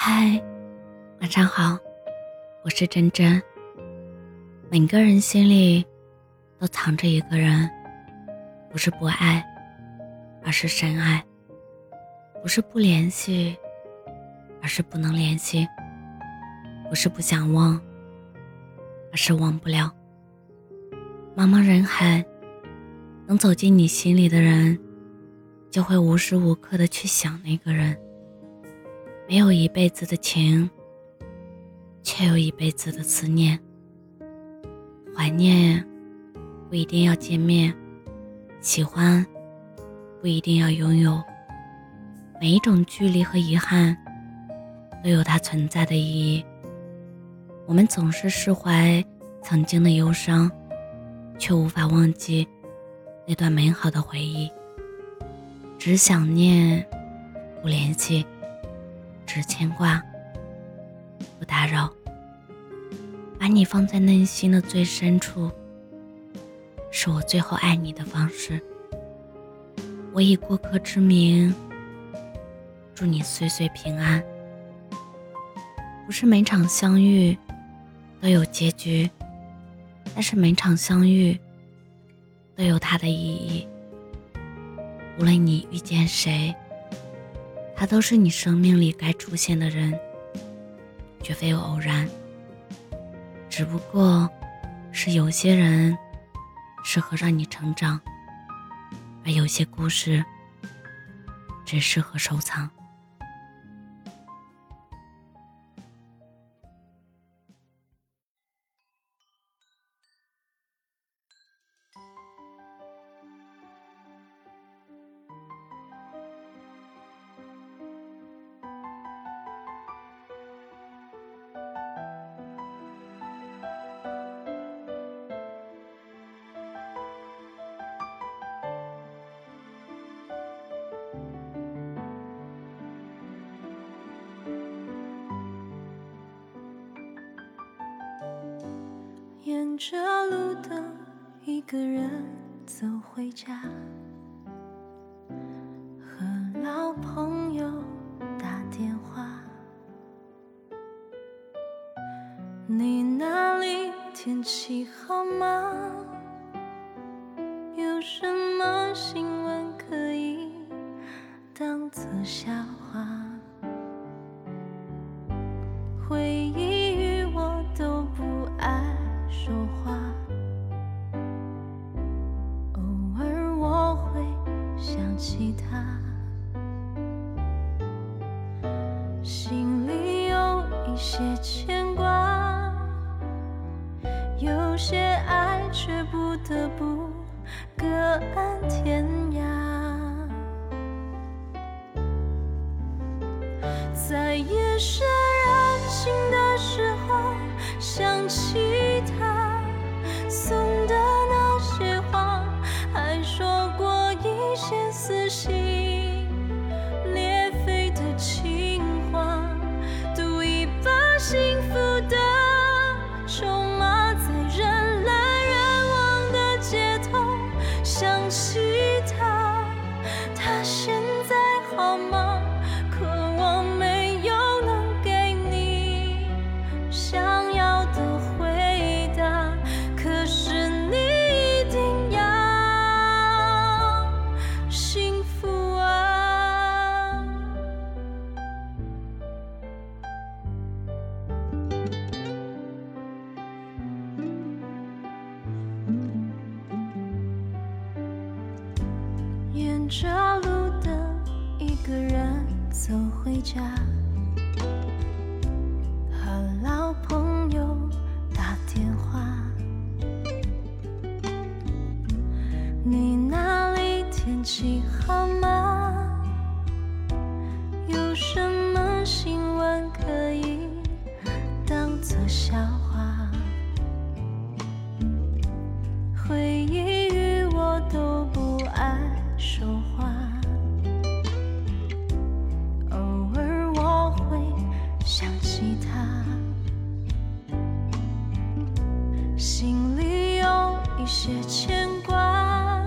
嗨，晚上好，我是真真。每个人心里都藏着一个人，不是不爱，而是深爱；不是不联系，而是不能联系；不是不想忘，而是忘不了。茫茫人海，能走进你心里的人，就会无时无刻的去想那个人。没有一辈子的情，却有一辈子的思念。怀念不一定要见面，喜欢不一定要拥有。每一种距离和遗憾，都有它存在的意义。我们总是释怀曾经的忧伤，却无法忘记那段美好的回忆。只想念，不联系。只牵挂，不打扰。把你放在内心的最深处，是我最后爱你的方式。我以过客之名，祝你岁岁平安。不是每场相遇都有结局，但是每场相遇都有它的意义。无论你遇见谁。他都是你生命里该出现的人，绝非偶然。只不过，是有些人适合让你成长，而有些故事只适合收藏。着路灯，一个人走回家，和老朋友打电话。你那里天气好吗？有什么新闻可以当作笑话？有些爱却不得不各安天涯。在夜深着路灯，一个人走回家，和老朋友打电话。你那里天气好吗？心里有一些牵挂，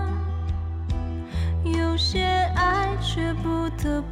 有些爱却不得不